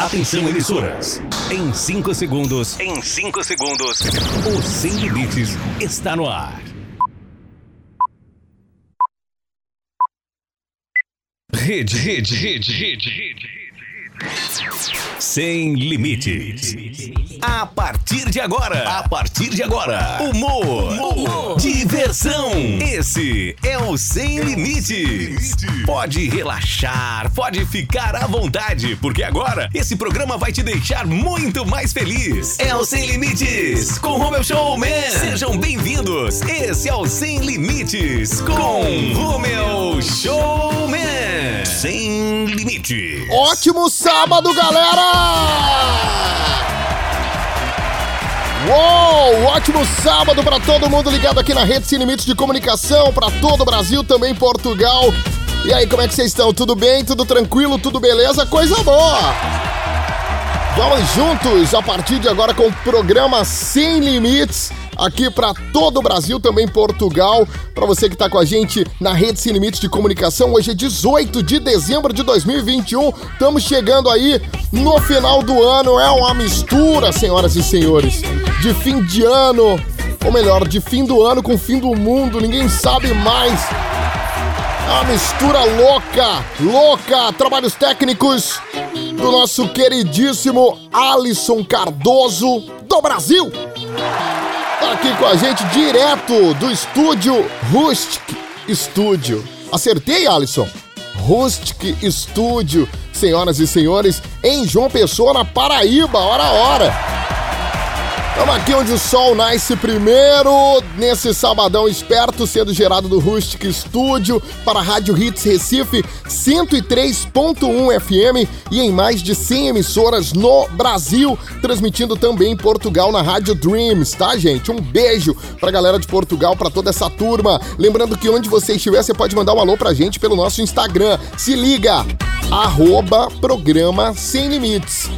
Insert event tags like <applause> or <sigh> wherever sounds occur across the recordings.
Atenção, emissoras. Em 5 segundos. Em 5 segundos. O Sem Limites está no ar. Rede, rede, rede, rede, rede. Sem limites. A partir de agora, a partir de agora, humor, humor, diversão. Esse é o Sem Limites. Pode relaxar, pode ficar à vontade, porque agora esse programa vai te deixar muito mais feliz. É o Sem Limites com Romeu Showman. Sejam bem-vindos. Esse é o Sem Limites com Romeu Showman. Sem limite. Ótimo sábado, galera! Uou! Ótimo sábado para todo mundo ligado aqui na Rede Sem Limites de Comunicação, para todo o Brasil, também Portugal. E aí, como é que vocês estão? Tudo bem? Tudo tranquilo? Tudo beleza? Coisa boa! Vamos juntos a partir de agora com o programa Sem Limites aqui para todo o Brasil, também Portugal. Para você que está com a gente na Rede Sem Limites de Comunicação, hoje é 18 de dezembro de 2021. Estamos chegando aí no final do ano. É uma mistura, senhoras e senhores, de fim de ano, ou melhor, de fim do ano com fim do mundo. Ninguém sabe mais. Uma mistura louca, louca. Trabalhos técnicos do nosso queridíssimo Alisson Cardoso do Brasil tá aqui com a gente direto do estúdio Rustic Studio. Acertei, Alisson? Rustic Studio, senhoras e senhores, em João Pessoa, na Paraíba, hora hora. Estamos aqui onde o sol nasce primeiro, nesse sabadão esperto, sendo gerado do Rustic Studio para a Rádio Hits Recife 103.1 FM e em mais de 100 emissoras no Brasil, transmitindo também em Portugal na Rádio Dreams, tá, gente? Um beijo pra galera de Portugal, para toda essa turma. Lembrando que onde você estiver, você pode mandar um alô pra gente pelo nosso Instagram. Se liga! Arroba Programa Sem Limites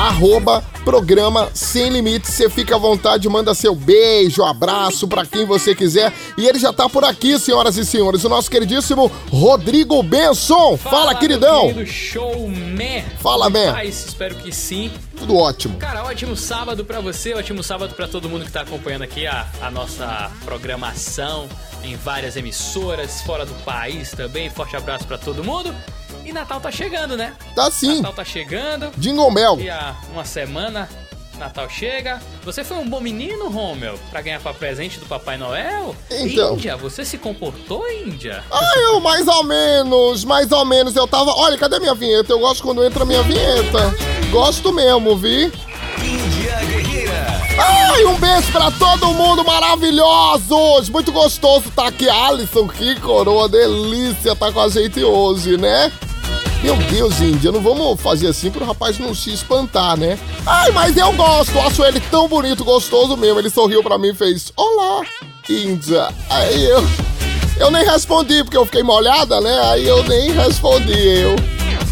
arroba programa Sem Limites. Você fica à vontade, manda seu beijo, abraço para quem você quiser. E ele já tá por aqui, senhoras e senhores. O nosso queridíssimo Rodrigo Benson. Fala, Fala queridão. Querido showman. Fala, man. Espero que sim. Tudo ótimo. Cara, ótimo sábado para você, ótimo sábado para todo mundo que tá acompanhando aqui a, a nossa programação em várias emissoras fora do país também. Forte abraço para todo mundo. E Natal tá chegando, né? Tá sim. Natal tá chegando. Jingle Bell. Daqui a uma semana, Natal chega. Você foi um bom menino, Romel, pra ganhar pra presente do Papai Noel? Então. Índia, você se comportou, Índia? Ah, eu mais ou menos, mais ou menos. Eu tava. Olha, cadê minha vinheta? Eu gosto quando entra minha vinheta. Gosto mesmo, vi? Índia Guerreira. Ai, um beijo pra todo mundo maravilhosos! Muito gostoso tá aqui, Alisson, que coroa, delícia tá com a gente hoje, né? Meu Deus, Índia, não vamos fazer assim pro rapaz não se espantar, né? Ai, mas eu gosto, acho ele tão bonito, gostoso mesmo. Ele sorriu pra mim e fez: Olá, Índia. Aí eu. Eu nem respondi, porque eu fiquei molhada, né? Aí eu nem respondi, eu.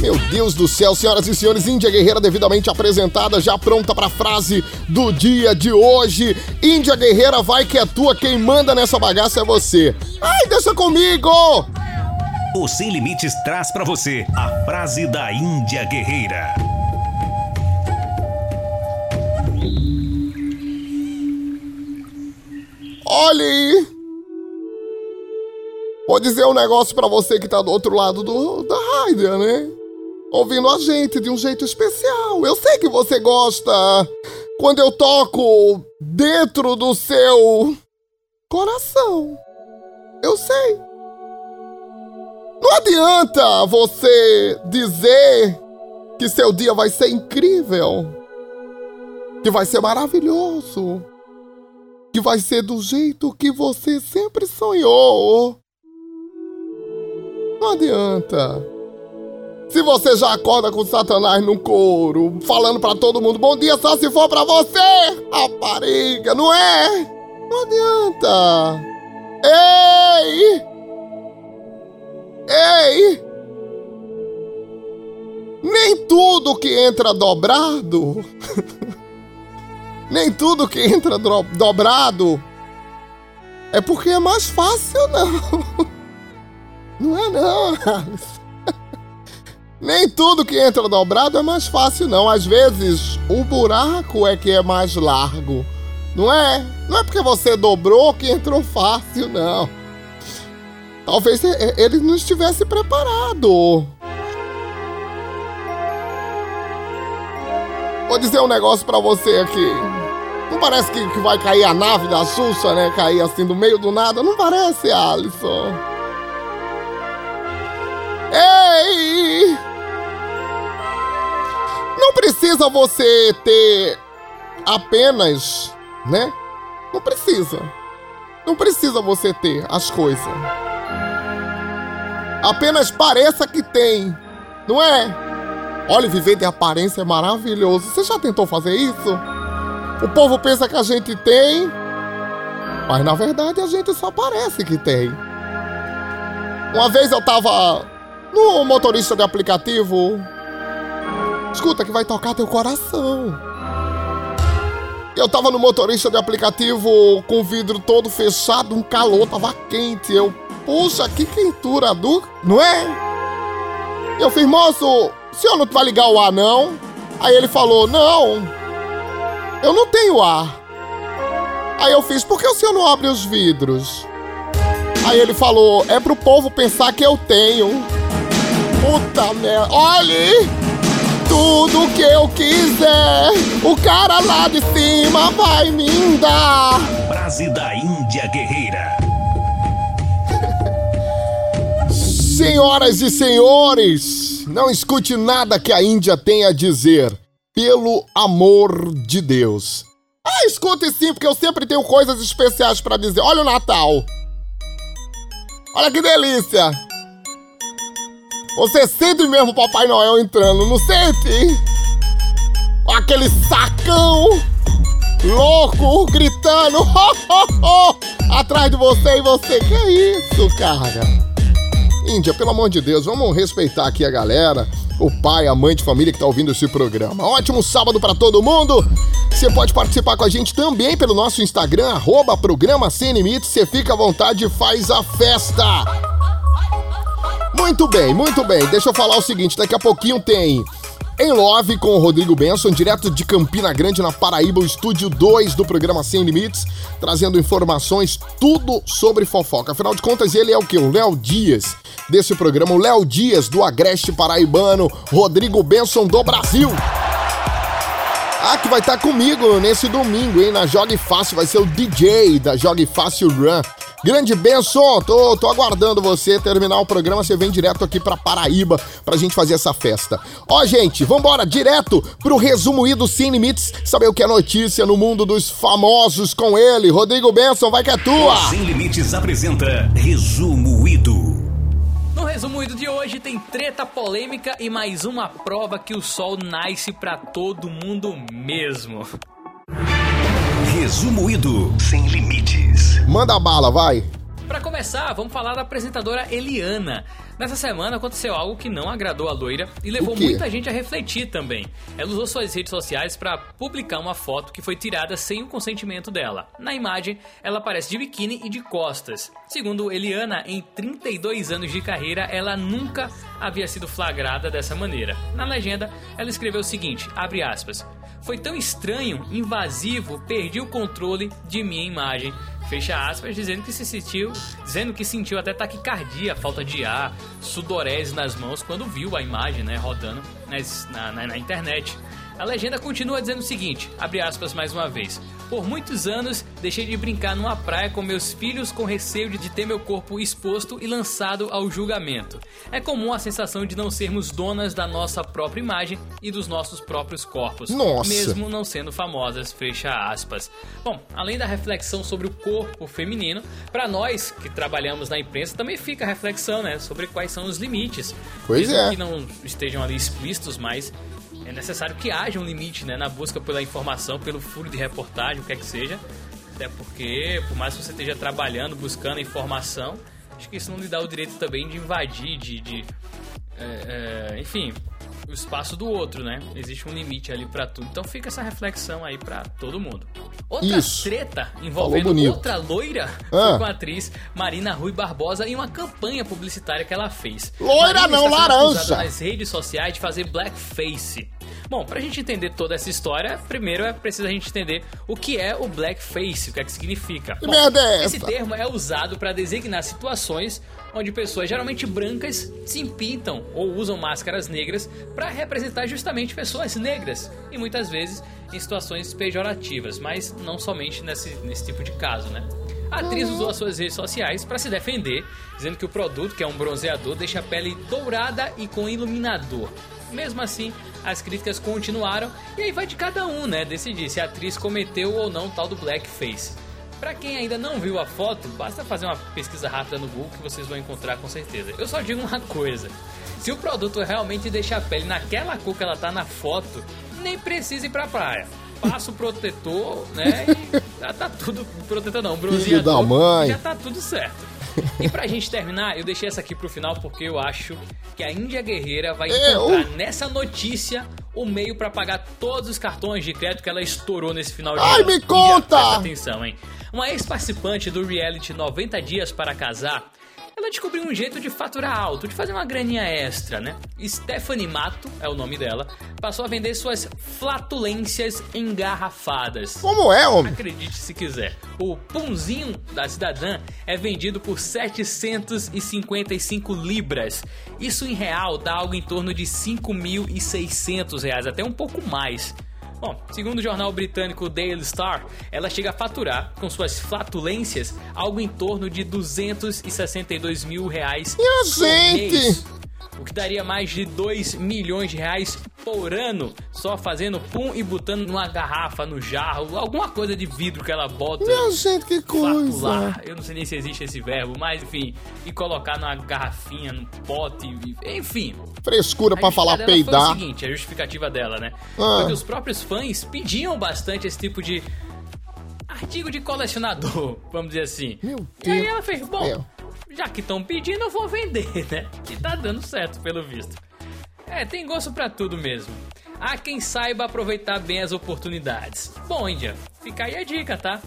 Meu Deus do céu, senhoras e senhores, Índia Guerreira devidamente apresentada, já pronta para a frase do dia de hoje. Índia Guerreira, vai que é tua, quem manda nessa bagaça é você. Ai, deixa comigo! O Sem Limites traz para você a frase da Índia Guerreira. Olhe! Vou dizer um negócio para você que tá do outro lado do, da rádio, né? Ouvindo a gente de um jeito especial. Eu sei que você gosta quando eu toco dentro do seu coração. Eu sei. Não adianta você dizer que seu dia vai ser incrível, que vai ser maravilhoso, que vai ser do jeito que você sempre sonhou. Não adianta. Se você já acorda com Satanás no couro, falando para todo mundo, bom dia só se for para você, rapariga, não é? Não adianta. Ei! Ei! Nem tudo que entra dobrado. <laughs> nem tudo que entra do, dobrado. É porque é mais fácil, não. <laughs> Não é, não. <laughs> Nem tudo que entra dobrado é mais fácil, não. Às vezes, o buraco é que é mais largo. Não é? Não é porque você dobrou que entrou fácil, não. Talvez ele não estivesse preparado. Vou dizer um negócio para você aqui. Não parece que, que, vai cair a nave da Xuxa, né? Cair assim do meio do nada. Não parece, Alisson. Ei! Não precisa você ter apenas, né? Não precisa. Não precisa você ter as coisas. Apenas pareça que tem, não é? Olha, viver de aparência é maravilhoso. Você já tentou fazer isso? O povo pensa que a gente tem, mas na verdade a gente só parece que tem. Uma vez eu tava no motorista de aplicativo. Escuta que vai tocar teu coração. Eu tava no motorista de aplicativo com o vidro todo fechado, um calor, tava quente. Eu, puxa, que quentura do. Não é? Eu fiz, moço, o senhor não vai ligar o ar, não? Aí ele falou, não, eu não tenho ar. Aí eu fiz, por que o senhor não abre os vidros? Aí ele falou, é pro povo pensar que eu tenho. Puta merda. Olhe! Tudo que eu quiser, o cara lá de cima vai me dar. Brase da Índia Guerreira. Senhoras e senhores, não escute nada que a Índia tem a dizer pelo amor de Deus. Ah, escute sim, porque eu sempre tenho coisas especiais para dizer. Olha o Natal. Olha que delícia. Você sente mesmo o Papai Noel entrando, não sente? Aquele sacão louco gritando ho, ho, ho, atrás de você e você. Que é isso, cara? Índia, pelo amor de Deus, vamos respeitar aqui a galera o pai, a mãe de família que está ouvindo esse programa. Ótimo sábado para todo mundo! Você pode participar com a gente também pelo nosso Instagram, arroba programa Sem Limites. Você fica à vontade e faz a festa! Muito bem, muito bem. Deixa eu falar o seguinte: daqui a pouquinho tem em Love com o Rodrigo Benson, direto de Campina Grande, na Paraíba, o estúdio 2 do programa Sem Limites, trazendo informações, tudo sobre fofoca. Afinal de contas, ele é o que? O Léo Dias desse programa, o Léo Dias do Agreste Paraibano, Rodrigo Benson do Brasil. Ah, que vai estar tá comigo nesse domingo, hein? Na Jogue Fácil, vai ser o DJ da Jogue Fácil Run. Grande Benson, tô, tô aguardando você terminar o programa, você vem direto aqui pra Paraíba pra gente fazer essa festa. Ó, gente, vambora direto pro resumo Ido Sem Limites, saber o que é notícia no mundo dos famosos com ele. Rodrigo Benson, vai que é tua! Sem Limites apresenta Resumo Ido. No resumo de hoje tem treta polêmica e mais uma prova que o sol nasce para todo mundo mesmo. Resumo Ido Sem Limites. Manda bala, vai. Para começar, vamos falar da apresentadora Eliana. Nessa semana aconteceu algo que não agradou a loira e levou muita gente a refletir também. Ela usou suas redes sociais para publicar uma foto que foi tirada sem o consentimento dela. Na imagem, ela aparece de biquíni e de costas. Segundo Eliana, em 32 anos de carreira, ela nunca havia sido flagrada dessa maneira. Na legenda, ela escreveu o seguinte: abre aspas. Foi tão estranho, invasivo, perdi o controle de minha imagem. Fecha aspas, dizendo que se sentiu, dizendo que sentiu até taquicardia, falta de ar, sudorese nas mãos quando viu a imagem, né, rodando na, na, na internet. A legenda continua dizendo o seguinte, abre aspas mais uma vez. Por muitos anos, deixei de brincar numa praia com meus filhos com receio de ter meu corpo exposto e lançado ao julgamento. É comum a sensação de não sermos donas da nossa própria imagem e dos nossos próprios corpos, Nossa. mesmo não sendo famosas, fecha aspas. Bom, além da reflexão sobre o corpo feminino, para nós que trabalhamos na imprensa também fica a reflexão, né, sobre quais são os limites. Pois mesmo é. que não estejam ali explícitos, mas é necessário que haja um limite né, na busca pela informação, pelo furo de reportagem, o que é que seja. Até porque, por mais que você esteja trabalhando, buscando informação, acho que isso não lhe dá o direito também de invadir, de. de é, é, enfim, o espaço do outro, né? Existe um limite ali pra tudo. Então fica essa reflexão aí pra todo mundo. Outra Isso. treta envolvendo outra loira Ah. <laughs> foi com a atriz Marina Rui Barbosa em uma campanha publicitária que ela fez. Loira Marina não, laranja. nas redes sociais de fazer blackface. Bom, pra gente entender toda essa história, primeiro é preciso a gente entender o que é o blackface, o que é que significa. Que Bom, merda é esse essa? termo é usado para designar situações onde pessoas geralmente brancas se pintam ou usam máscaras negras para representar justamente pessoas negras e muitas vezes em situações pejorativas, mas não somente nesse, nesse tipo de caso, né? A atriz usou as suas redes sociais para se defender, dizendo que o produto, que é um bronzeador, deixa a pele dourada e com iluminador. Mesmo assim, as críticas continuaram e aí vai de cada um, né, decidir se a atriz cometeu ou não o tal do blackface. Pra quem ainda não viu a foto, basta fazer uma pesquisa rápida no Google que vocês vão encontrar com certeza. Eu só digo uma coisa: se o produto realmente deixa a pele naquela cor que ela tá na foto, nem precisa ir pra praia. Passa o protetor, né? E já tá tudo. Protetor não, bronzeador. da mãe. Já tá tudo certo. E pra gente terminar, eu deixei essa aqui pro final porque eu acho que a Índia Guerreira vai É, encontrar uh. nessa notícia o meio pra pagar todos os cartões de crédito que ela estourou nesse final de Ai, ano. me Índia, conta! presta atenção, hein? Uma ex-participante do reality 90 Dias para Casar, ela descobriu um jeito de faturar alto, de fazer uma graninha extra, né? Stephanie Mato, é o nome dela, passou a vender suas flatulências engarrafadas. Como é, homem? Acredite se quiser. O punzinho da cidadã é vendido por 755 libras. Isso em real dá algo em torno de 5.600 reais, até um pouco mais. Bom, segundo o jornal britânico Daily Star, ela chega a faturar, com suas flatulências, algo em torno de 262 mil reais Minha gente! mês. O que daria mais de 2 milhões de reais por ano só fazendo pum e botando numa garrafa, no jarro, alguma coisa de vidro que ela bota. Minha gente, que coisa. Fatular. Eu não sei nem se existe esse verbo, mas enfim. E colocar numa garrafinha, num pote, enfim. Frescura pra A falar peidar. Foi o seguinte, a justificativa dela, né? Ah. Foi que os próprios fãs pediam bastante esse tipo de artigo de colecionador, <laughs> vamos dizer assim. Meu E aí Deus ela fez, bom, céu. já que estão pedindo, eu vou vender, <laughs> né? E tá dando certo, pelo visto. É, tem gosto pra tudo mesmo. Há quem saiba aproveitar bem as oportunidades. Bom, Índia, fica aí a dica, tá?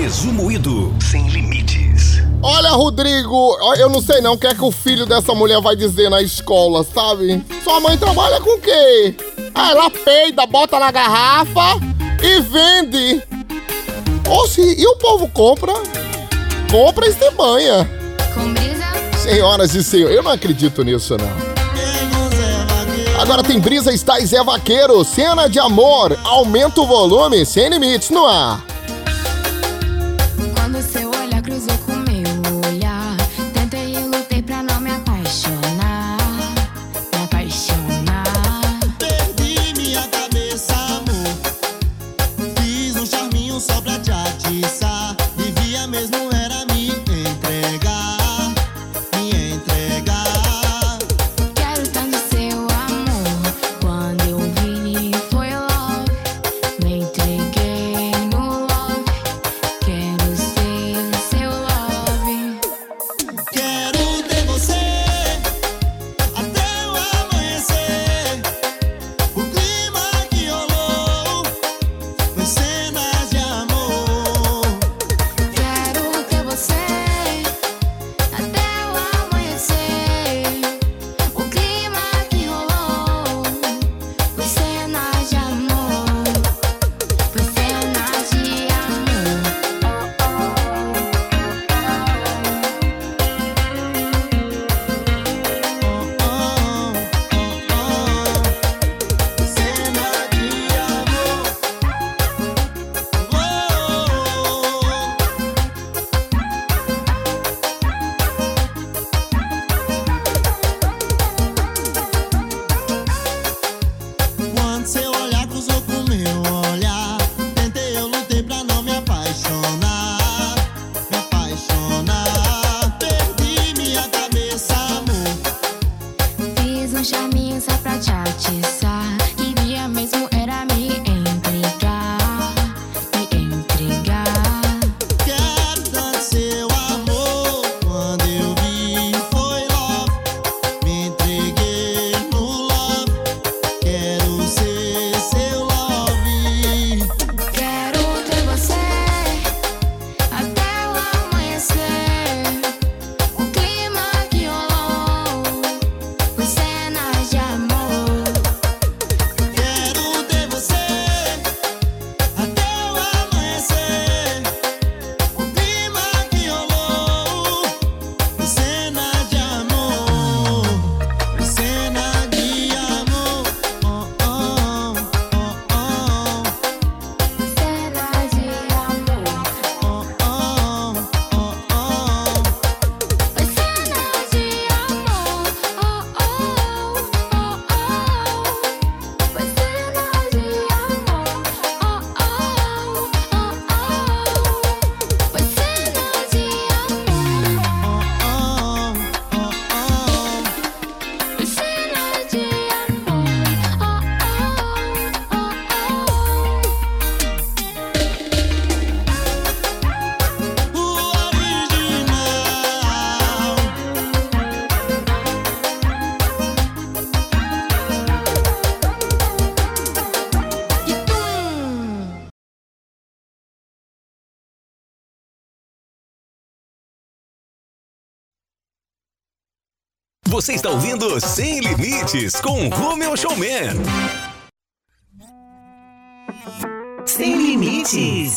Resumo Ido Sem Limites. Olha, Rodrigo, eu não sei não o que é que o filho dessa mulher vai dizer na escola, sabe? Sua mãe trabalha com o quê? Ah, ela peida, bota na garrafa e vende. Oxi, e o povo compra? Compra e se banha. Senhoras e senhores, eu não acredito nisso, não. Agora tem Brisa e Zé Vaqueiro, cena de amor, aumenta o volume, sem limites no ar. Você está ouvindo Sem Limites com Romeu Showman. Sem limites.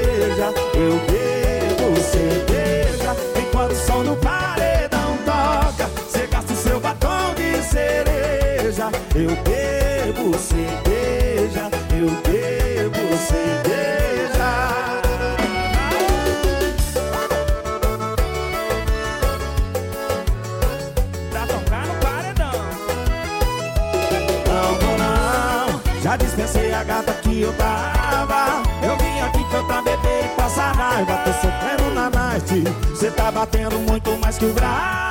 Eu bebo cerveja, eu bebo cerveja. Pra tocar no paredão. Não vou não, já dispensei a gata que eu tava. Eu vim aqui cantar, beber e passar raiva. Tô sofrendo na night, cê tá batendo muito mais que o grave.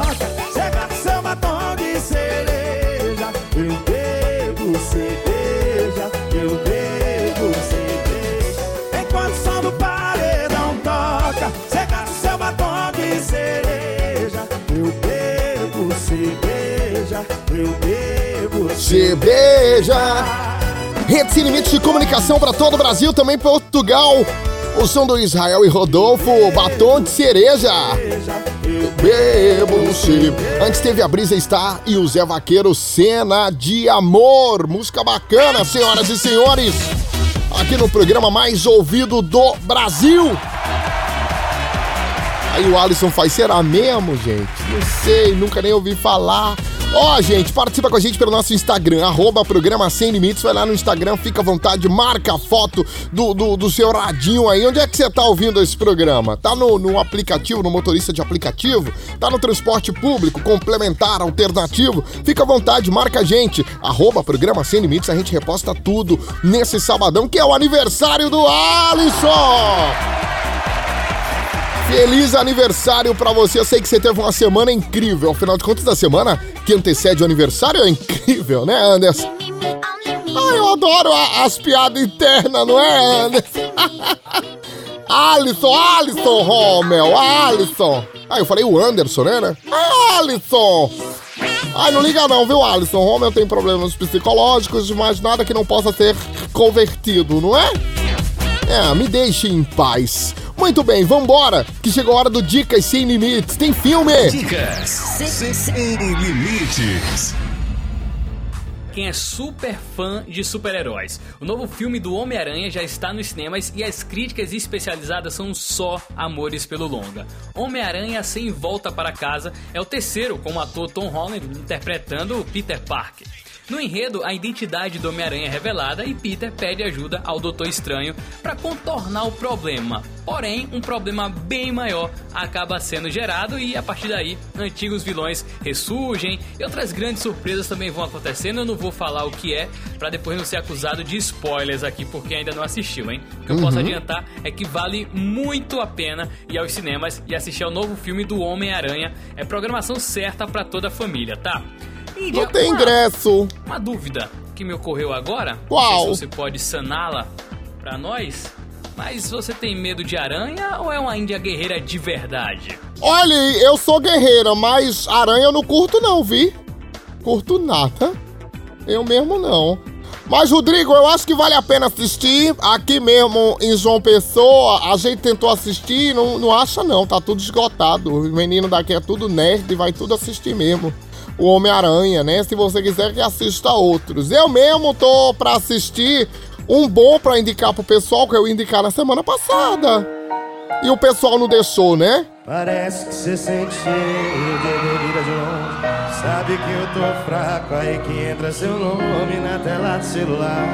eu bebo Cerveja. Rede Sem Limites de Comunicação para todo o Brasil, também Portugal. O som do Israel e Rodolfo, Batom de Cereja. Bebo se. Antes teve a Brisa Star e o Zé Vaqueiro, Cena de Amor. Música bacana, senhoras e senhores. Aqui no programa mais ouvido do Brasil. Aí o Alisson faz, será mesmo, gente? Não sei, nunca nem ouvi falar. Ó, gente, participa com a gente pelo nosso Instagram, arroba programa Sem Limites. Vai lá no Instagram, fica à vontade, marca a foto do, do, do seu radinho aí. Onde é que você tá ouvindo esse programa? Tá no, no aplicativo, no motorista de aplicativo? Tá no transporte público, complementar, alternativo? Fica à vontade, marca a gente, arroba programa Sem Limites. A gente reposta tudo nesse sabadão, que é o aniversário do Alisson! Feliz aniversário pra você. Eu sei que você teve uma semana incrível. Afinal de contas, da semana que antecede o aniversário é incrível, né, Anderson? Ah, eu adoro a- as piadas internas, não é, Anderson? <laughs> Alisson, Alisson, Romel, Alisson. Ah, eu falei o Anderson, né, né? Alisson! Ai, não liga não, viu, Alisson? Romel tem problemas psicológicos, mas nada que não possa ser convertido, não é? É, me deixe em paz. Muito bem, vambora, que chegou a hora do Dicas Sem Limites. Tem filme! Dicas sem limites. Quem é super fã de super-heróis? O novo filme do Homem-Aranha já está nos cinemas e as críticas especializadas são só amores pelo longa. Homem-Aranha Sem Volta para Casa é o terceiro com o ator Tom Holland interpretando o Peter Parker. No enredo, a identidade do Homem-Aranha é revelada e Peter pede ajuda ao Doutor Estranho para contornar o problema. Porém, um problema bem maior acaba sendo gerado e a partir daí, antigos vilões ressurgem e outras grandes surpresas também vão acontecendo. Eu não vou falar o que é para depois não ser acusado de spoilers aqui porque ainda não assistiu, hein? O que eu posso adiantar é que vale muito a pena ir aos cinemas e assistir ao novo filme do Homem-Aranha. É programação certa para toda a família, tá? E Não tem uma- ingresso. uma dúvida que me ocorreu agora. Qual? Não sei se você pode saná-la pra nós. Mas você tem medo de aranha ou é uma índia guerreira de verdade? Olha, eu sou guerreira, mas aranha eu não curto não, vi? Curto nada. Eu mesmo não. Mas, Rodrigo, eu acho que vale a pena assistir. Aqui mesmo em João Pessoa, a gente tentou assistir não, não acha não, tá tudo esgotado. O menino daqui é tudo nerd, vai tudo assistir mesmo. O Homem-Aranha, né? Se você quiser que assista outros. Eu mesmo tô pra assistir um bom pra indicar pro pessoal, que eu indicar na semana passada. E o pessoal não deixou, né? Parece que você sente cheiro de bebida de longe. Sabe que eu tô fraco, aí que entra seu nome na tela do celular.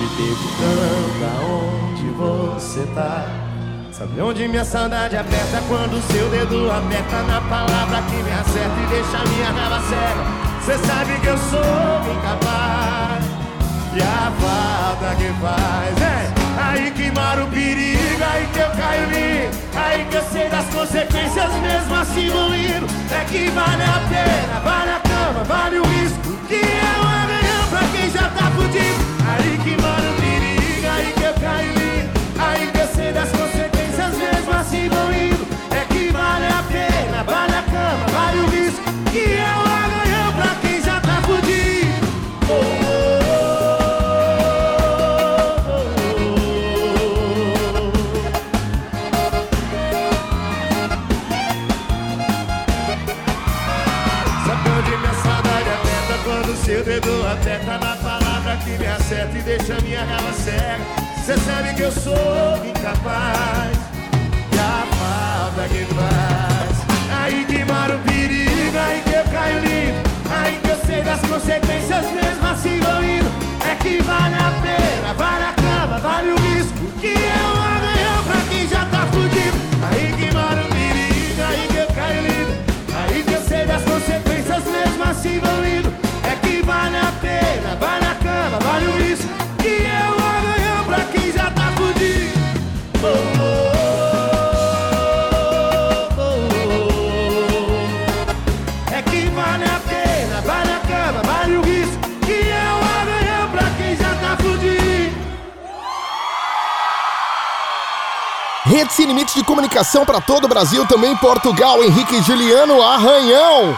Me perguntando aonde você tá. Sabe onde minha saudade aperta quando seu dedo aperta na palavra que me acerta e deixa minha raiva cega. Cê sabe que eu sou incapaz. E a falta que faz é aí que mora o perigo, aí que eu caio lindo, aí que eu sei das consequências mesmo assim vou. É que vale a pena, vale a cama, vale o risco, que é um amanhã pra quem já tá fudido. Aí que mora o perigo, aí que eu caio lindo, aí que eu sei das cega. Cê sabe que eu sou incapaz e a falta que faz. Aí que mora o perigo, aí que eu caio lindo, aí que eu sei das consequências mesmo assim vou indo. É que vale a pena, vale a cama, vale o risco, que um amanhã pra quem já tá fudido. Aí que mora o perigo, aí que eu caio lindo, aí que eu sei das consequências mesmo assim indo. Rede Sem Limites de Comunicação para todo o Brasil, também Portugal, Henrique Juliano Arranhão.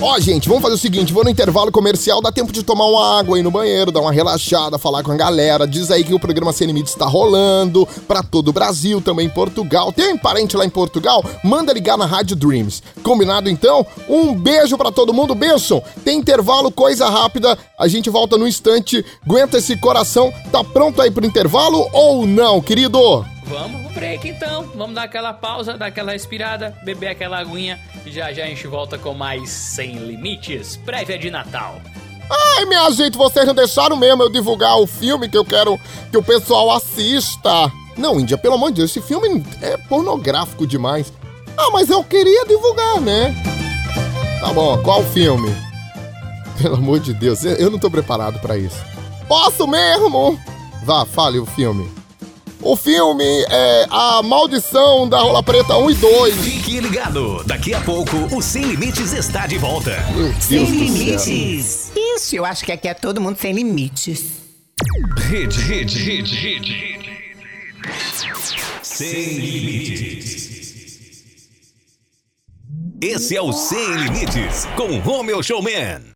Ó, gente, vamos fazer o seguinte, vou no intervalo comercial, dá tempo de tomar uma água aí no banheiro, dar uma relaxada, falar com a galera, diz aí que o programa Sem Limites está rolando para todo o Brasil, também Portugal. Tem parente lá em Portugal? Manda ligar na Rádio Dreams. Combinado então? Um beijo para todo mundo, Benção. Tem intervalo, coisa rápida, a gente volta no instante. Aguenta esse coração, tá pronto aí pro intervalo ou não, querido? Vamos break então. Vamos dar aquela pausa, dar aquela respirada, beber aquela aguinha já já a gente volta com mais Sem Limites, prévia de Natal. Ai, minha gente, vocês não deixaram mesmo eu divulgar o filme que eu quero que o pessoal assista. Não, Índia, pelo amor de Deus, esse filme é pornográfico demais. Ah, mas eu queria divulgar, né? Tá bom, qual filme? <laughs> Pelo amor de Deus, eu não tô preparado pra isso. Posso mesmo? Vá, fale o filme. O filme é A Maldição da Rola Preta 1 e 2. Fique ligado, daqui a pouco o Sem Limites está de volta. Sem limites. Isso, eu acho que aqui é todo mundo sem limites. Rede, rede, rede, rede, rede. Sem Limites. Esse é o Sem Limites com Romeu Showman.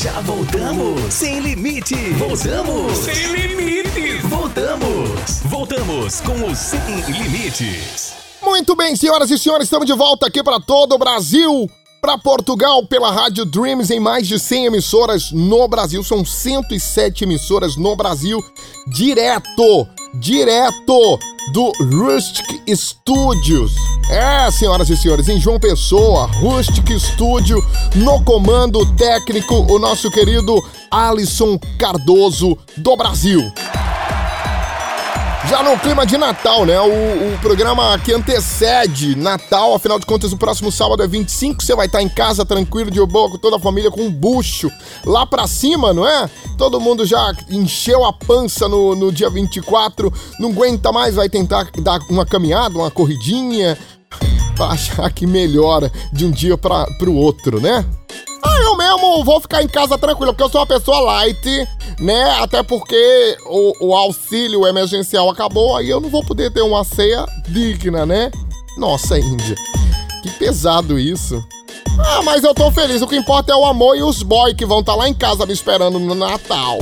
Já voltamos. Sem limite. Voltamos. Sem limites. Voltamos. Voltamos com o Sem Limites. Muito bem, senhoras e senhores, estamos de volta aqui para todo o Brasil, para Portugal, pela Rádio Dreams, em mais de 100 emissoras no Brasil. São 107 emissoras no Brasil, direto, direto do Rustic Studios. É, senhoras e senhores, em João Pessoa, Rustic Studio, no comando técnico, o nosso querido Alisson Cardoso do Brasil. Já no clima de Natal, né? O, o programa que antecede Natal, afinal de contas, o próximo sábado é 25. Você vai estar em casa tranquilo, de boa, com toda a família, com um bucho lá pra cima, não é? Todo mundo já encheu a pança no, no dia 24, não aguenta mais, vai tentar dar uma caminhada, uma corridinha, achar que melhora de um dia pra, pro outro, né? Ah, eu mesmo vou ficar em casa tranquilo, porque eu sou uma pessoa light, né? Até porque o, o auxílio emergencial acabou, aí eu não vou poder ter uma ceia digna, né? Nossa, Índia. Que pesado isso. Ah, mas eu tô feliz. O que importa é o amor e os boy que vão estar lá em casa me esperando no Natal.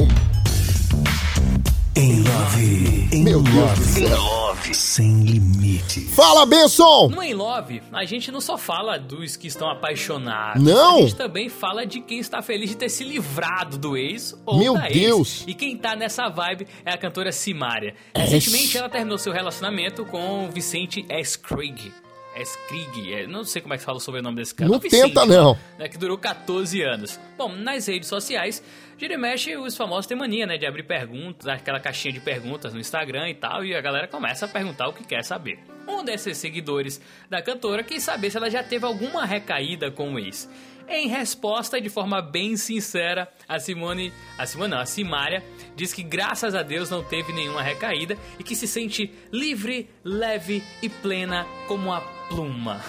Em Love. Em Meu Deus Love. Em. Sem limite. Fala, Benson! No Em Love, a gente não só fala dos que estão apaixonados. Não. A gente também fala de quem está feliz de ter se livrado do ex ou Meu da ex. Deus. E quem tá nessa vibe é a cantora Simária. Recentemente ela terminou seu relacionamento com o Vicente S. Krieg, é, não sei como é que fala sobre o nome desse cara. Não O Vicente, tenta, não. né, que durou 14 anos. Bom, nas redes sociais, gira e mexe, os famosos têm mania, né, de abrir perguntas, aquela caixinha de perguntas no Instagram e tal, e a galera começa a perguntar o que quer saber. Um desses seguidores da cantora quis saber se ela já teve alguma recaída com o ex. Em resposta, de forma bem sincera, a Simone, a Simone não, a Simária, diz que graças a Deus não teve nenhuma recaída e que se sente livre, leve e plena como a pluma.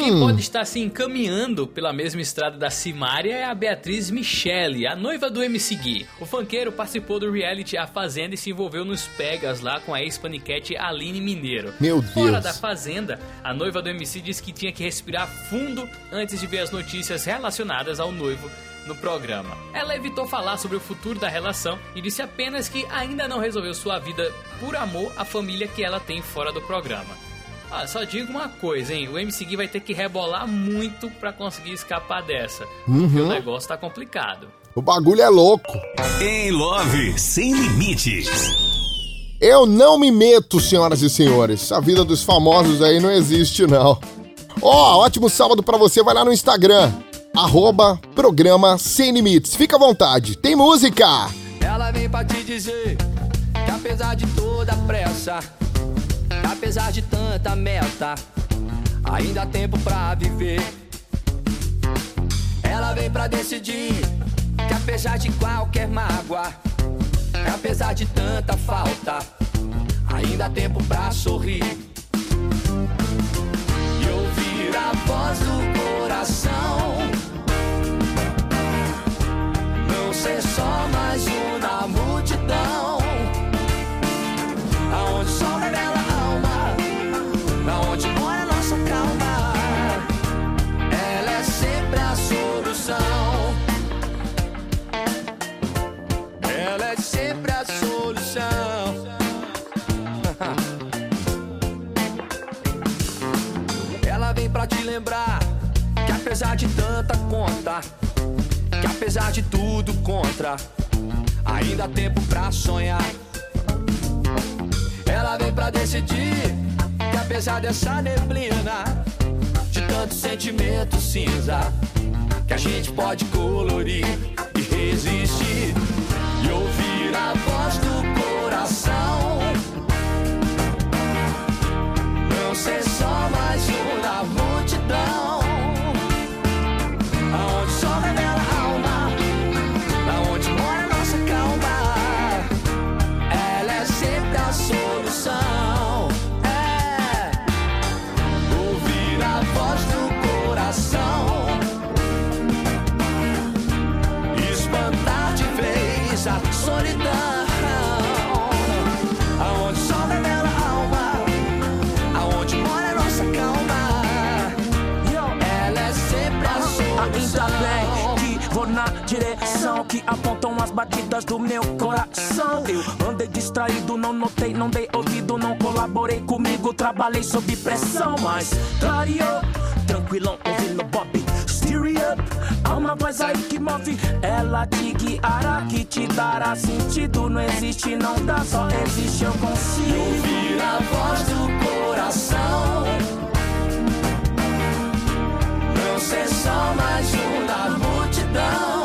Quem pode estar se encaminhando pela mesma estrada da Simária é a Beatriz Michele, a noiva do MC Gui. O funkeiro participou do reality A Fazenda e se envolveu nos pegas lá com a ex-paniquete Aline Mineiro. Meu Fora Deus. da Fazenda, a noiva do MC disse que tinha que respirar fundo antes de ver as notícias relacionadas ao noivo no programa. Ela evitou falar sobre o futuro da relação e disse apenas que ainda não resolveu sua vida por amor à família que ela tem fora do programa. Ah, só digo uma coisa, hein? O MC Gui vai ter que rebolar muito pra conseguir escapar dessa. Porque o negócio tá complicado. O bagulho é louco. Em Love. Sem limites. Eu não me meto, senhoras e senhores. A vida dos famosos aí não existe, não. Ó, ótimo sábado pra você. Vai lá no Instagram. Arroba programa Sem Limites. Fica à vontade. Tem música. Ela vem pra te dizer que apesar de toda a pressa, apesar de tanta meta, ainda há tempo pra viver. Ela vem pra decidir que apesar de qualquer mágoa, apesar de tanta falta, ainda há tempo pra sorrir. E ouvir a voz do coração. Não ser só mais um na multidão. Aonde o sol revela sempre a solução. <laughs> Ela vem pra te lembrar que apesar de tanta conta, que apesar de tudo contra, ainda há tempo pra sonhar. Ela vem pra decidir que apesar dessa neblina, de tanto sentimento cinza, que a gente pode colorir e resistir e ouvir a voz do coração. Não ser só mais um na multidão. Que apontam as batidas do meu coração. Eu andei distraído, não notei, não dei ouvido, não colaborei comigo, trabalhei sob pressão, mas clareou, tranquilão, ouvindo Bob. Steer up, há uma voz aí que move, ela te guiará, que te dará sentido. Não existe, não dá, só existe, eu consigo. ouvir a voz do coração. Não ser só mais um na multidão.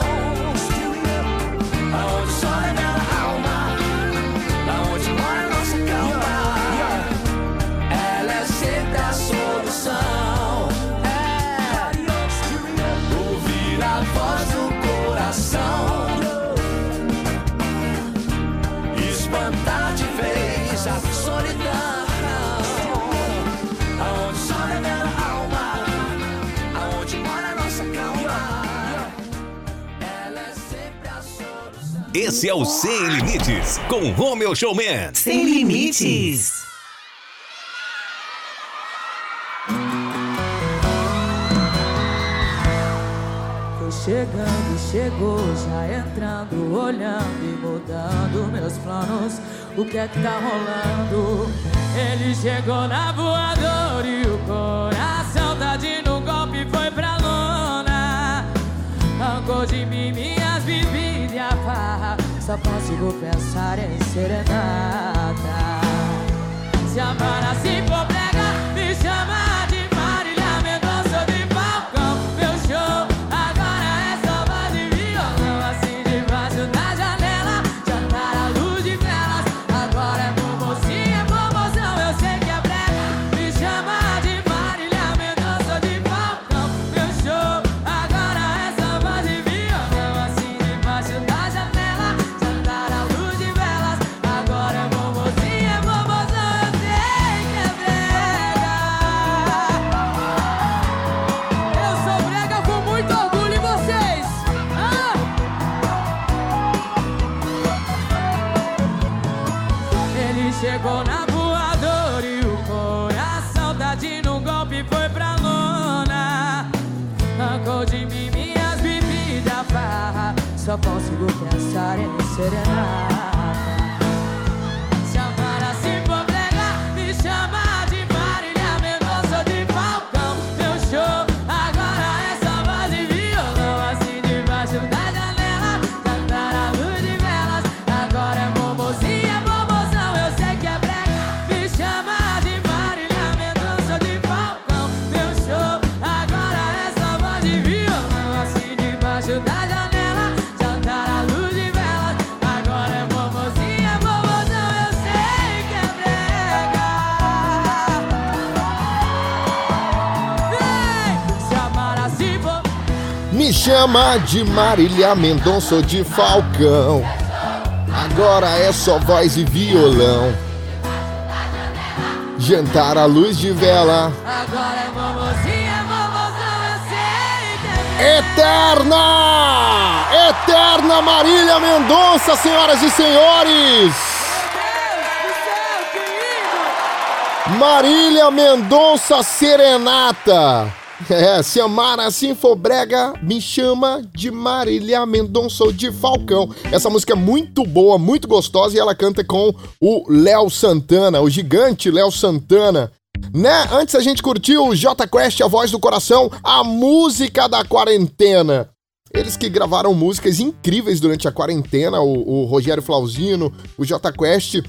Esse é o Sem Limites, com Romeu Showman. Sem limites. Foi chegando, chegou, já entrando, olhando e mudando meus planos. O que é que tá rolando? Ele chegou na voadora e o coração tá de no golpe foi pra lona. Arrancou de mim minhas bebidas e a farra. Só consigo pensar em serenata. Se amar assim Só consigo pensar em serenata. Se chama de Marília Mendonça ou de Falcão. Agora é só voz e violão. Jantar à luz de vela. Agora é eu sei que é Eterna! Eterna Marília Mendonça, senhoras e senhores! Marília Mendonça Serenata. É, se amar assim for brega, me chama de Marília Mendonça de Falcão. Essa música é muito boa, muito gostosa e ela canta com o Léo Santana, o gigante Léo Santana. Né? Antes a gente curtiu o J Quest, a voz do coração, a música da quarentena. Eles que gravaram músicas incríveis durante a quarentena, o, o Rogério Flauzino, o J Quest,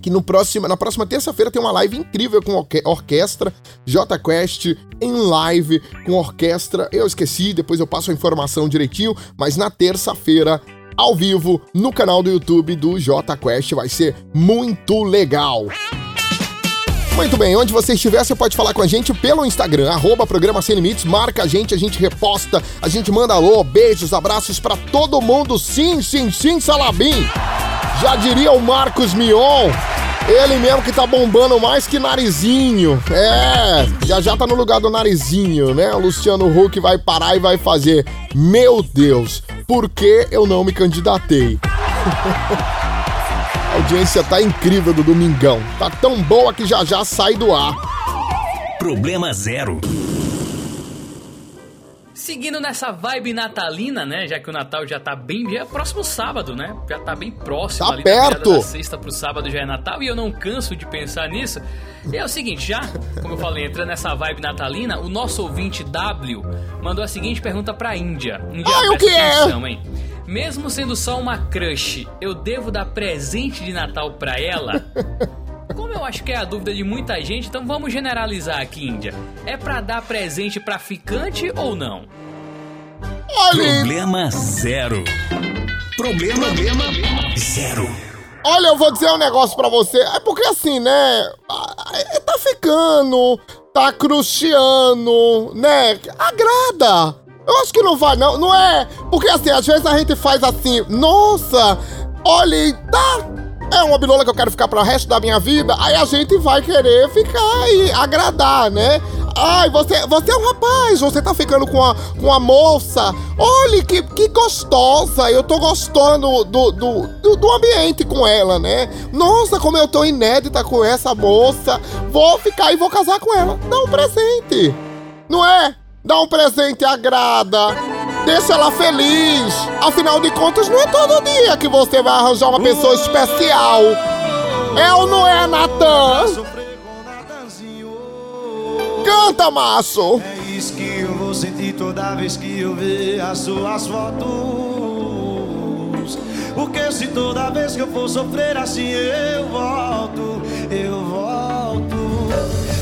que no próximo, na próxima terça-feira tem uma live incrível com orque- orquestra, J Quest em live com orquestra. Eu esqueci, depois eu passo a informação direitinho, mas na terça-feira ao vivo no canal do YouTube do J Quest vai ser muito legal. Muito bem, onde você estiver, você pode falar com a gente pelo Instagram, arroba Programa Sem Limites, marca a gente, a gente reposta, a gente manda alô, beijos, abraços pra todo mundo, sim, sim, sim, Salabim! Já diria o Marcos Mion, ele mesmo que tá bombando mais que narizinho, é, já já tá no lugar do narizinho, né? O Luciano Huck vai parar e vai fazer, meu Deus, por que eu não me candidatei? <laughs> A audiência tá incrível do Domingão. Tá tão boa que já já sai do ar. Problema zero. Seguindo nessa vibe natalina, né? Já que o Natal já tá bem. Já é próximo sábado, né? Já tá bem próximo Tá ali da perto. Da sexta pro sábado já é Natal e eu não canso de pensar nisso. E é o seguinte, já, como eu falei, entrando nessa vibe natalina, o nosso ouvinte W mandou a seguinte pergunta pra Índia. Índia, Ai, o que é? hein? Mesmo sendo só uma crush, eu devo dar presente de Natal pra ela? <laughs> Como eu acho que é a dúvida de muita gente, então vamos generalizar aqui, Índia. É pra dar presente pra ficante ou não? Olha, Problema zero. Problema, Problema zero. olha, eu vou dizer um negócio pra você. É porque assim, né? é, Tá ficando, tá cruciando, né? Agrada. Eu acho que não vai, não. Não é. Porque assim, às vezes a gente faz assim, nossa, olha, tá. É uma bilola que eu quero ficar pro resto da minha vida, aí a gente vai querer ficar e agradar, né? Ai, você, você é um rapaz, você tá ficando com a, com a moça. Olha que, que gostosa, eu tô gostando do, do, do, do ambiente com ela, né? Nossa, como eu tô inédita com essa moça. Vou ficar e vou casar com ela. Dá um presente, não é? Dá um presente agrada. Deixa ela feliz. Afinal de contas, não é todo dia que você vai arranjar uma pessoa especial. É ou não é, Natan? Canta, macho! É isso que eu vou sentir toda vez que eu ver as suas fotos. Porque se toda vez que eu for sofrer assim eu volto, eu volto,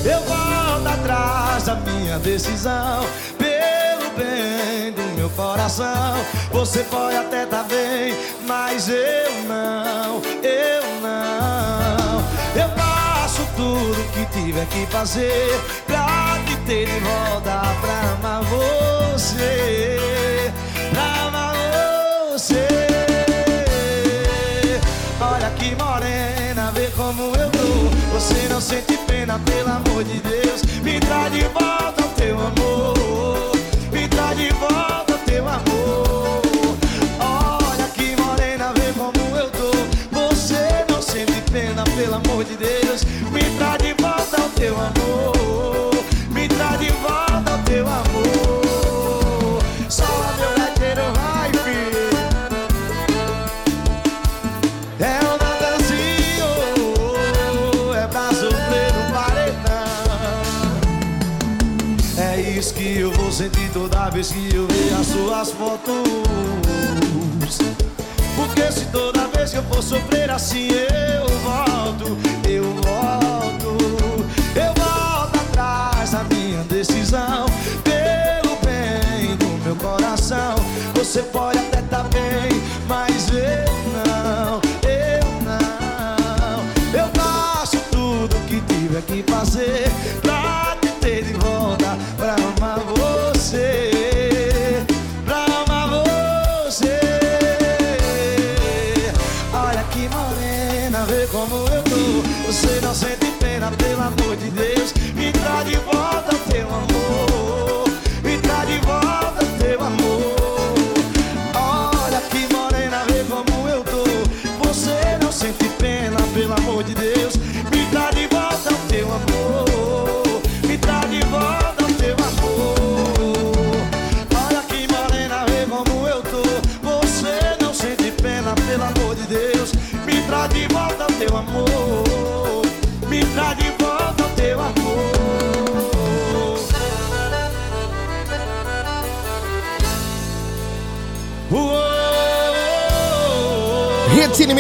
eu volto atrás da minha decisão. Pelo bem do meu coração, você pode até tá bem, mas eu não, eu não. Eu faço tudo que tiver que fazer pra te ter de volta pra amar você, pra amar você. Olha que morena, vê como eu tô. Você não sente pena, pelo amor de Deus. Me traz de volta o teu amor. Vez que eu ver as suas fotos. Porque se toda vez que eu for sofrer assim eu volto, eu volto, eu volto atrás da minha decisão. Pelo bem do meu coração, você pode até tá bem, mas eu não, eu não. Eu faço tudo que tiver que fazer pra te ter de volta, pra amar você,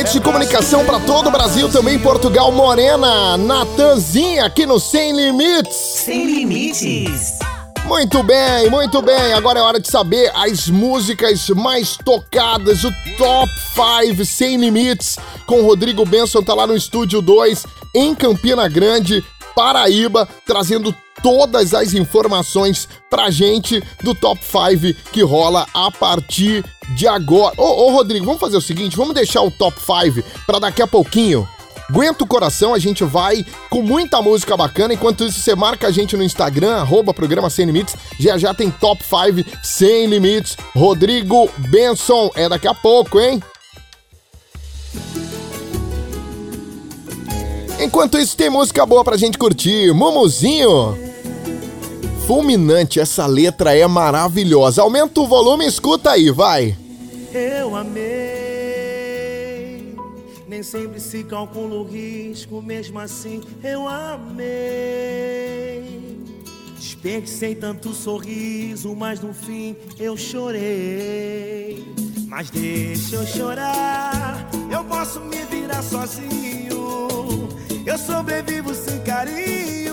Rede de Comunicação para todo o Brasil, também Portugal, Morena, Natanzinha aqui no Sem Limites. Sem limites. Muito bem, muito bem. Agora é hora de saber as músicas mais tocadas, o Top 5 Sem Limites, com Rodrigo Benson, tá lá no Estúdio 2, em Campina Grande, Paraíba, trazendo todas as informações pra gente do Top 5 que rola a partir de agora. Ô, ô Rodrigo, vamos fazer o seguinte, vamos deixar o Top 5 pra daqui a pouquinho. Aguenta o coração, a gente vai com muita música bacana. Enquanto isso, você marca a gente no Instagram, arroba programa Sem Limites. Já já tem top 5 Sem Limites. Rodrigo Benson, é daqui a pouco, hein? Enquanto isso, tem música boa pra gente curtir. Mumuzinho. Fulminante, essa letra é maravilhosa. Aumenta o volume e escuta aí, vai. Eu amei. Nem sempre se calcula o risco, mesmo assim eu amei. Desperdicei tanto sorriso, mas no fim eu chorei. Mas deixa eu chorar, eu posso me virar sozinho. Eu sobrevivo sem carinho,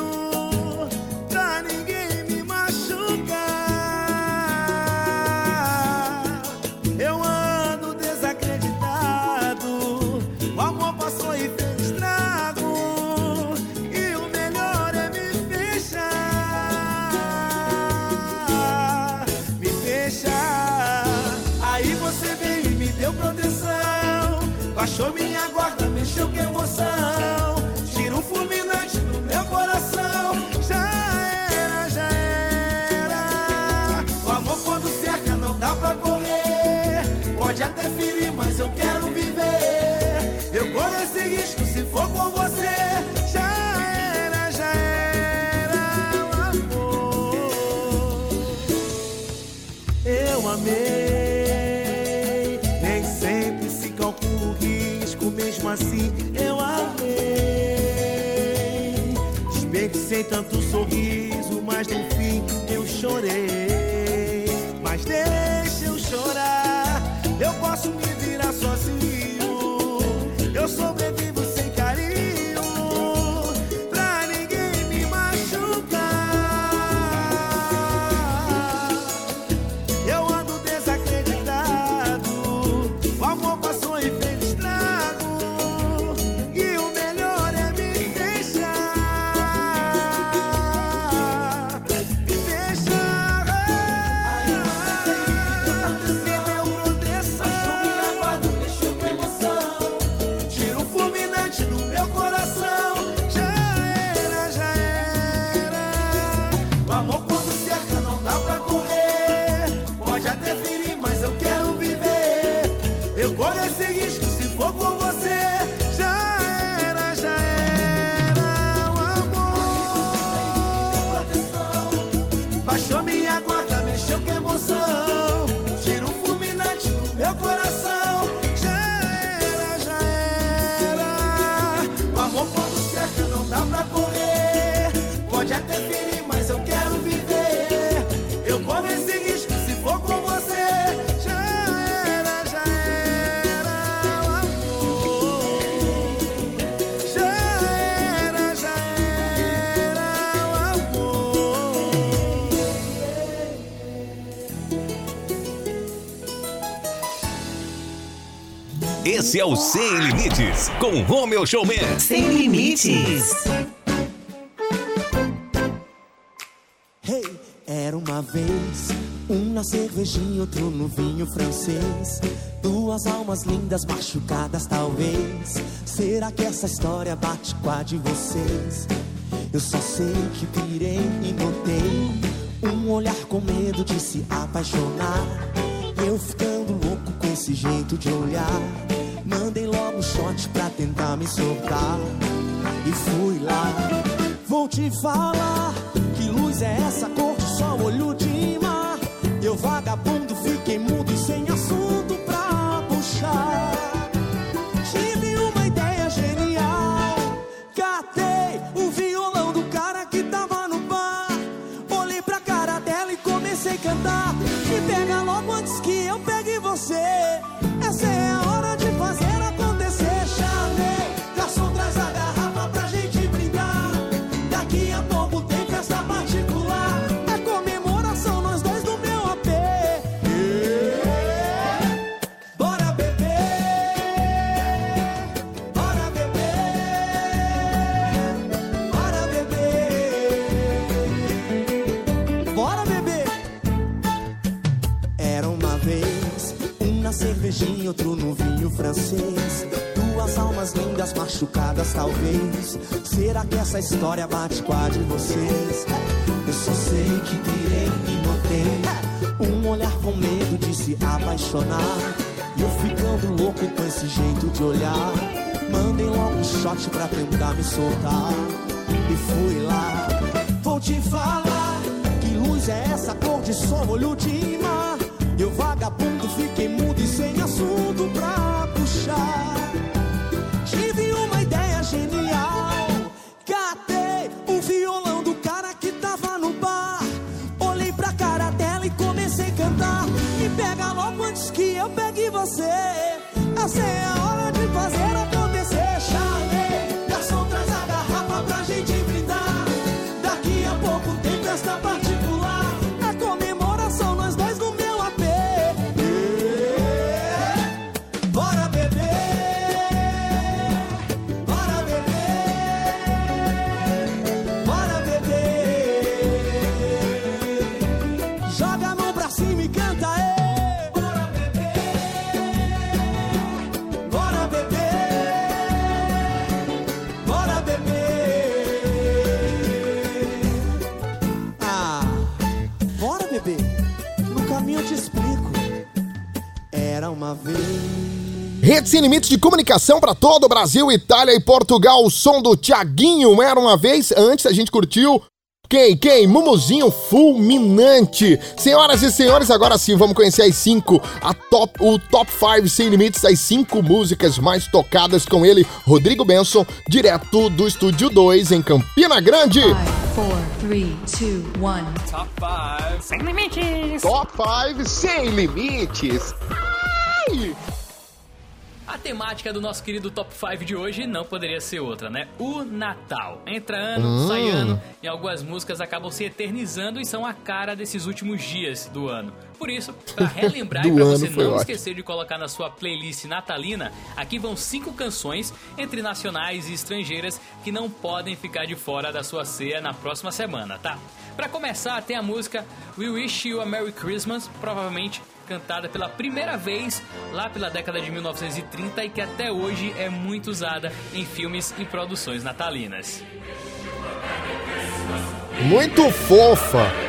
Puxou minha guarda, mexeu com emoção. Tiro fulminante do meu coração. Já era, já era. O amor quando cerca não dá pra correr. Pode até ferir, mas eu quero viver. Eu corro esse risco se for com você Desperdicei tanto sorriso, mas no fim eu chorei. Mas deixa eu chorar, eu posso me virar sozinho. Eu sobrevivo Esse é o Sem Limites, com Romeu Showman. Sem limites. Hey, era uma vez um na cervejinha, outro no vinho francês. Duas almas lindas machucadas, talvez. Será que essa história bate com a de vocês? Eu só sei que pirei e notei um olhar com medo de se apaixonar. Eu ficando louco com esse jeito de olhar. Shot pra tentar me soltar. E fui lá. Vou te falar que luz é essa cor de sol, olho de mar. Eu vagabundo francês. Duas almas lindas machucadas, talvez. Será que essa história bate com a de vocês? Eu só sei que pirei e notei um olhar com medo de se apaixonar. E eu ficando louco com esse jeito de olhar. Mandei logo um shot pra tentar me soltar. E fui lá. Vou te falar que luz é essa cor de sol, olho de mar. Rede Sem Limites de comunicação para todo o Brasil, Itália e Portugal. O som do Tiaguinho era uma vez. Antes a gente curtiu. Quem? Quem? Mumuzinho fulminante. Senhoras e senhores, agora sim vamos conhecer as cinco, a top, o top 5 sem limites, as cinco músicas mais tocadas com ele, Rodrigo Benson, direto do estúdio 2 em Campina Grande. Four, three, two, one. Top 5 sem limites. Top 5 sem limites. A temática do nosso querido Top 5 de hoje não poderia ser outra, né? O Natal. Entra ano, Hum. sai ano, e algumas músicas acabam se eternizando e são a cara desses últimos dias do ano. Por isso, pra <laughs> relembrar e ano você não ótimo. esquecer de colocar na sua playlist natalina, aqui vão cinco canções entre nacionais e estrangeiras que não podem ficar de fora da sua ceia na próxima semana, tá? Pra começar, tem a música We Wish You a Merry Christmas, provavelmente cantada pela primeira vez lá pela década de 1930 e que até hoje é muito usada em filmes e produções natalinas. Muito fofa.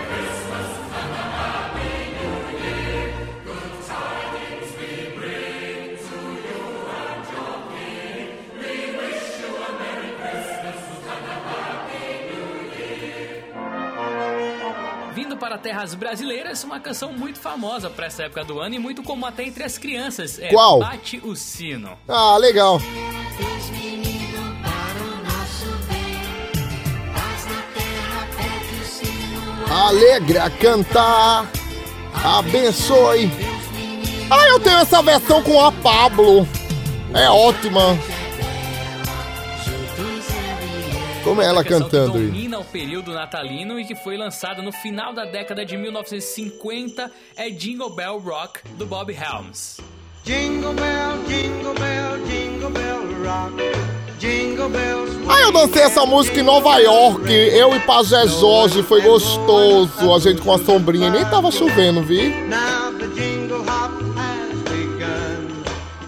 Para terras brasileiras, uma canção muito famosa para essa época do ano e muito comum até entre as crianças. É Qual? Bate o Sino. Ah, legal. Alegre a cantar, abençoe. Ah, eu tenho essa versão com a Pablo. É ótima. Como é ela cantando que aí? domina o período natalino e que foi lançada no final da década de 1950 é Jingle Bell Rock do Bob Helms. Jingle bell, jingle bell, jingle bell rock. Jingle bells. Ah, eu dancei essa música em Nova York. Eu e Pajé Jorge, foi gostoso. A gente com a sombrinha, nem tava chovendo, vi?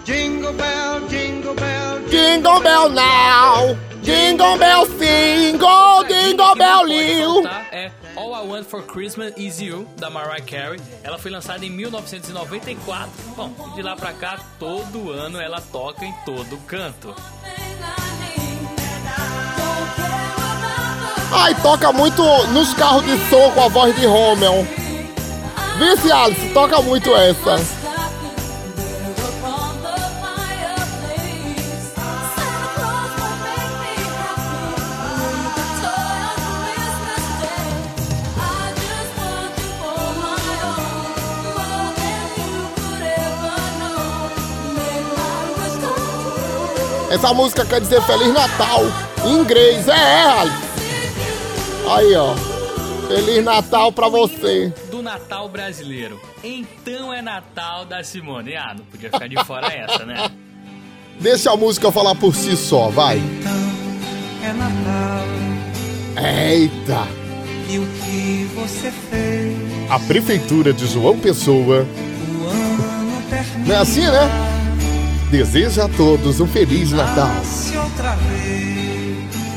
Jingle bell, jingle bell, Jingle Bell Now, Jingle Bell Single, Jingle Bell Lil. Tá? É All I Want for Christmas Is You, da Mariah Carey. Ela foi lançada em 1994. Bom, e de lá pra cá, todo ano ela toca em todo canto. Ai, toca muito nos carros de som com a voz de Rommel. Vice Alice, toca muito essa. Essa música quer dizer Feliz Natal. Em inglês, é, é, Alice. Aí, ó. Feliz Natal pra você. Do Natal brasileiro. Então é Natal da Simone. Ah, não podia ficar de fora essa, né? Deixa a música falar por si só, vai. é Natal. Eita! E o que você fez? A Prefeitura de João Pessoa. O ano termina. Não é assim, né? Deseja a todos um Feliz Natal.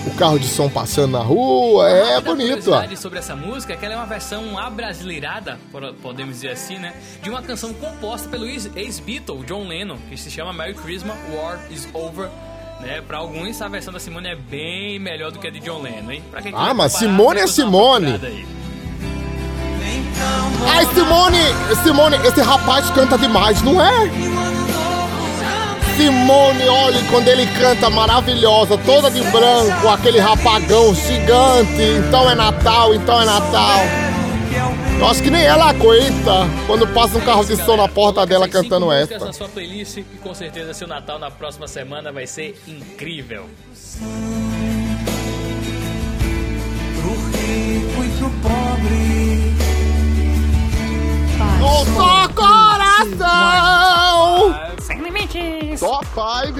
O carro de som passando na rua, é bonito, ó. sobre essa música é que ela é uma versão abrasileirada, podemos dizer assim, né? De uma canção composta pelo ex- ex-Beatle, John Lennon, que se chama Merry Christmas, War is Over. Né? Pra alguns, a versão da Simone é bem melhor do que a de John Lennon, hein? Pra quem Ah, mas Simone é Simone. Ai, Simone, Simone, esse rapaz canta demais, não é? Simone, olha, quando ele canta maravilhosa, toda de branco, aquele rapagão gigante. Então é Natal, então é Natal. Eu acho que nem ela aguenta quando passa um carro de som na porta dela cantando essa. na sua playlist e com certeza seu Natal na próxima semana vai ser incrível.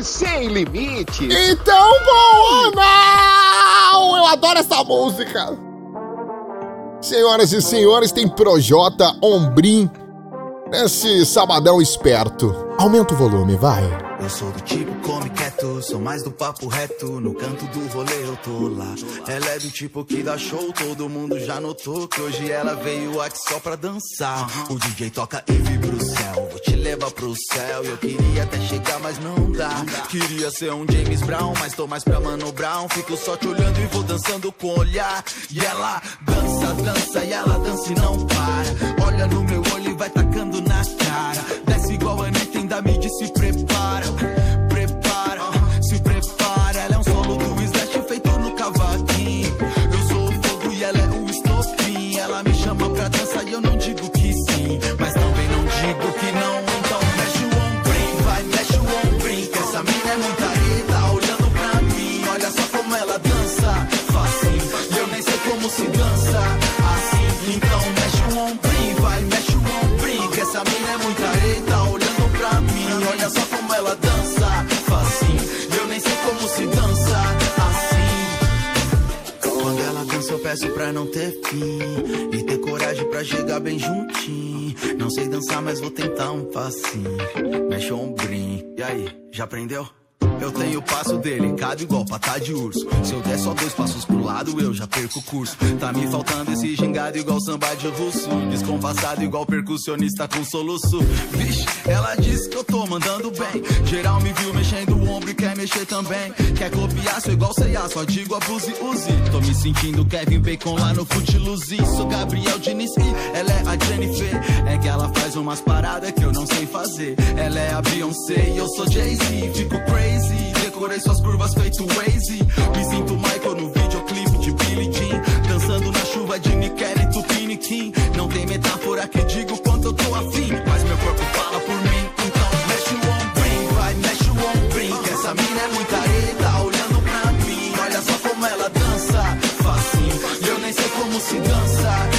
5 sem limite. Então, bom Natal! Eu adoro essa música. Senhoras e senhores, tem Projota Ombrim nesse sabadão esperto. Aumenta o volume, vai. Eu sou do tipo come quieto, sou mais do papo reto. No canto do rolê eu tô lá. Ela é do tipo que dá show, todo mundo já notou que hoje ela veio aqui só pra dançar. O DJ toca e vibra o céu. Vou te leva pro céu. Eu queria até chegar, mas não dá. Queria ser um James Brown, mas tô mais pra Mano Brown. Fico só te olhando e vou dançando com o olhar. E ela dança, dança e ela dança e não para. Olha no meu olho e vai tacando na cara. Desce igual a Anitta, ainda me diz se prepara. Prepara, peço pra não ter fim. E ter coragem pra chegar bem juntinho. Não sei dançar, mas vou tentar um passinho. Mexe o ombrinho. E aí, já aprendeu? Eu tenho o passo delicado igual patá de urso. Se eu der só dois passos pro lado, eu já perco o curso. Tá me faltando esse gingado igual samba de russo. Descompassado igual percussionista com soluço. Vixe, ela disse que eu tô mandando bem. Geral me viu mexendo o ombro e quer mexer também. Quer copiar, sou igual C&A, só digo abuse, use. Tô me sentindo Kevin Bacon lá no Footloose. Sou Gabriel Diniz e ela é a Jennifer. É que ela faz umas paradas que eu não sei fazer. Ela é a Beyoncé e eu sou Jay-Z. Fico crazy, decorei suas curvas feito Waze. Me sinto Michael no videoclipe de Billie Jean. Dançando na chuva de Nickel e Tupiniquim. Não tem metáfora que digo quanto eu tô afim. Mas meu corpo fala por mim. Então mexe o ombrinho, vai, mexe o ombrinho. Que essa mina é muita reta, olhando pra mim. Olha só como ela dança, facinho. E eu nem sei como se dança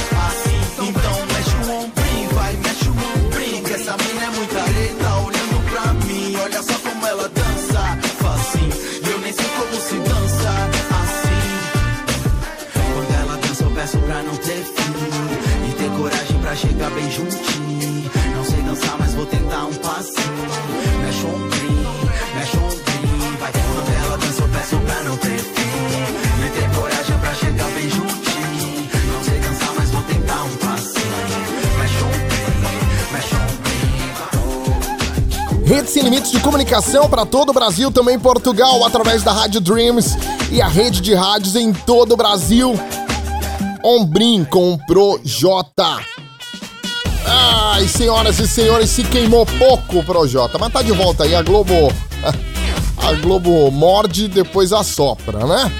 Rede sem limites de comunicação para todo o Brasil, também Portugal, através da Rádio Dreams e a rede de rádios em todo o Brasil. Ombrim com Projota. Ai, senhoras e senhores, se queimou pouco o Projota, mas tá de volta aí. A Globo. <laughs> A Globo morde, depois assopra, né?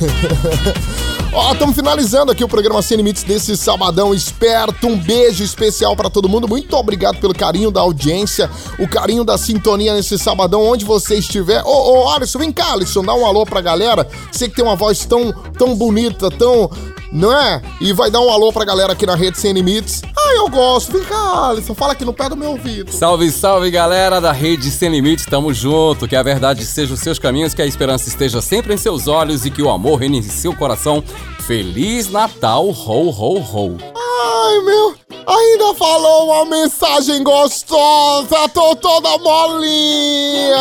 <laughs> Ó, estamos finalizando aqui o programa Sem Limites desse sabadão esperto. Um beijo especial para todo mundo. Muito obrigado pelo carinho da audiência, o carinho da sintonia nesse sabadão, onde você estiver. Ô, ô, Alisson, vem cá, Alisson, dá um alô pra galera. Você que tem uma voz tão, tão bonita, tão. Não é? E vai dar um alô pra galera aqui na Rede Sem Limites. Ah, eu gosto. Vem cá, Alisson, fala aqui no pé do meu ouvido. Salve, salve galera da Rede Sem Limites, tamo junto. Que a verdade seja os seus caminhos, que a esperança esteja sempre em seus olhos e que o amor reine em seu coração. Feliz Natal, ho, ho, ho. Ai, meu. Ainda falou uma mensagem gostosa. Tô toda molinha.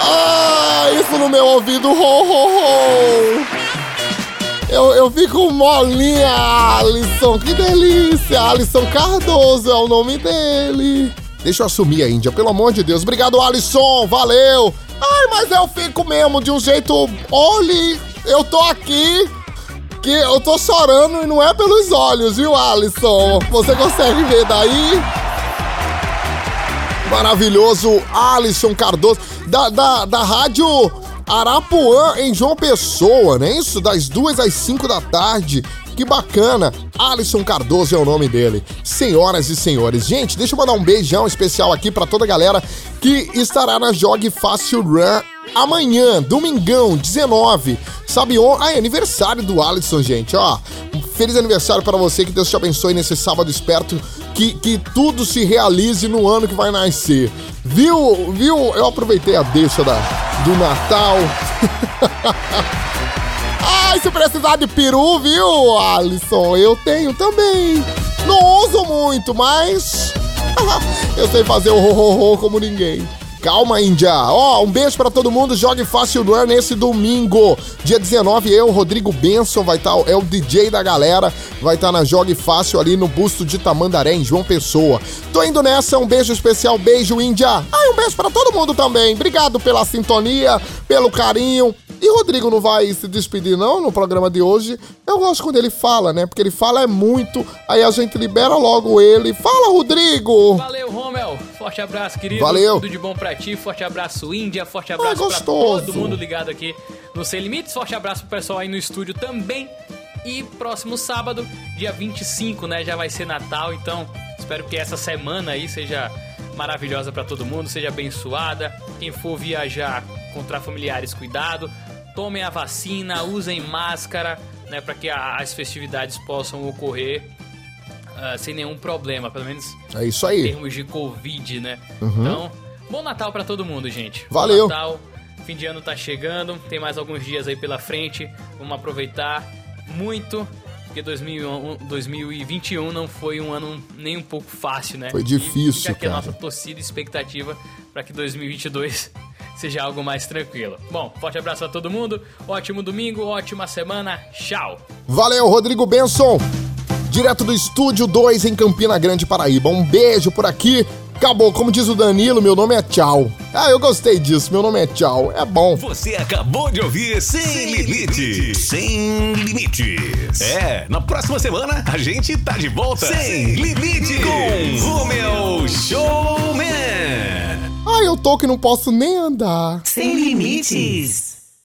Ai, isso no meu ouvido. Ho, ho, ho. Eu, eu fico molinha, Alisson. Que delícia. Alisson Cardoso é o nome dele. Deixa eu assumir a Índia, pelo amor de Deus. Obrigado, Alisson. Valeu. Ai, mas eu fico mesmo de um jeito. Olhe, eu tô aqui. Que eu tô chorando e não é pelos olhos, viu, Alisson? Você consegue ver daí? Maravilhoso Alisson Cardoso, da, da, da rádio Arapuã, em João Pessoa, não é isso? Das duas às cinco da tarde. Que bacana! Alisson Cardoso é o nome dele. Senhoras e senhores, gente, deixa eu mandar um beijão especial aqui pra toda a galera que estará na Jogue Fácil Run amanhã, domingão, 19. Sabe onde? Ah, é aniversário do Alisson, gente, ó. Feliz aniversário para você, que Deus te abençoe nesse sábado esperto, que, que tudo se realize no ano que vai nascer. Viu? Viu? Eu aproveitei a deixa da, do Natal. <laughs> Ai, se precisar de peru, viu, Alisson? Eu tenho também. Não uso muito, mas <laughs> eu sei fazer o ho, ho, ho como ninguém. Calma, Índia. Ó, um beijo pra todo mundo. Jogue Fácil ar nesse domingo. Dia 19, eu, Rodrigo Benson, vai estar, é o DJ da galera, vai estar na Jogue Fácil ali no busto de Tamandaré, em João Pessoa. Tô indo nessa, um beijo especial, beijo, Índia. Ah, um beijo pra todo mundo também. Obrigado pela sintonia, pelo carinho. E Rodrigo não vai se despedir, não, no programa de hoje. Eu gosto quando ele fala, né? Porque ele fala é muito, aí a gente libera logo ele. Fala, Rodrigo! Valeu, Romel. Forte abraço, querido. Valeu. Tudo de bom pra ti. Forte abraço, Índia. Forte abraço pra gostoso. todo mundo ligado aqui no Sem Limites. Forte abraço pro pessoal aí no estúdio também. E próximo sábado, dia 25, né? Já vai ser Natal, então espero que essa semana aí seja maravilhosa pra todo mundo, seja abençoada. Quem for viajar, encontrar familiares, cuidado. Tomem a vacina, usem máscara, né? Pra que as festividades possam ocorrer ah, sem nenhum problema, pelo menos É isso em aí. termos de Covid, né? Uhum. Então, bom Natal pra todo mundo, gente. Valeu. Bom Natal, fim de ano tá chegando, tem mais alguns dias aí pela frente. Vamos aproveitar muito, porque 2001 2021 não foi um ano nem um pouco fácil, né? Foi E difícil, fica aqui a cara. nossa torcida e expectativa para que 2022 <laughs> seja algo mais tranquilo. Bom, forte abraço a todo mundo, ótimo domingo, ótima semana, tchau! Valeu, Rodrigo Benson. Direto do Estúdio 2 em Campina Grande, Paraíba. Um beijo por aqui. Acabou, como diz o Danilo, meu nome é Tchau. Ah, eu gostei disso, meu nome é Tchau. É bom. Você acabou de ouvir Sem, Limites. Sem Limites. É, na próxima semana a gente tá de volta. Sem Limites. Com Romeu Showman. Ah, eu tô que não posso nem andar. Sem limites.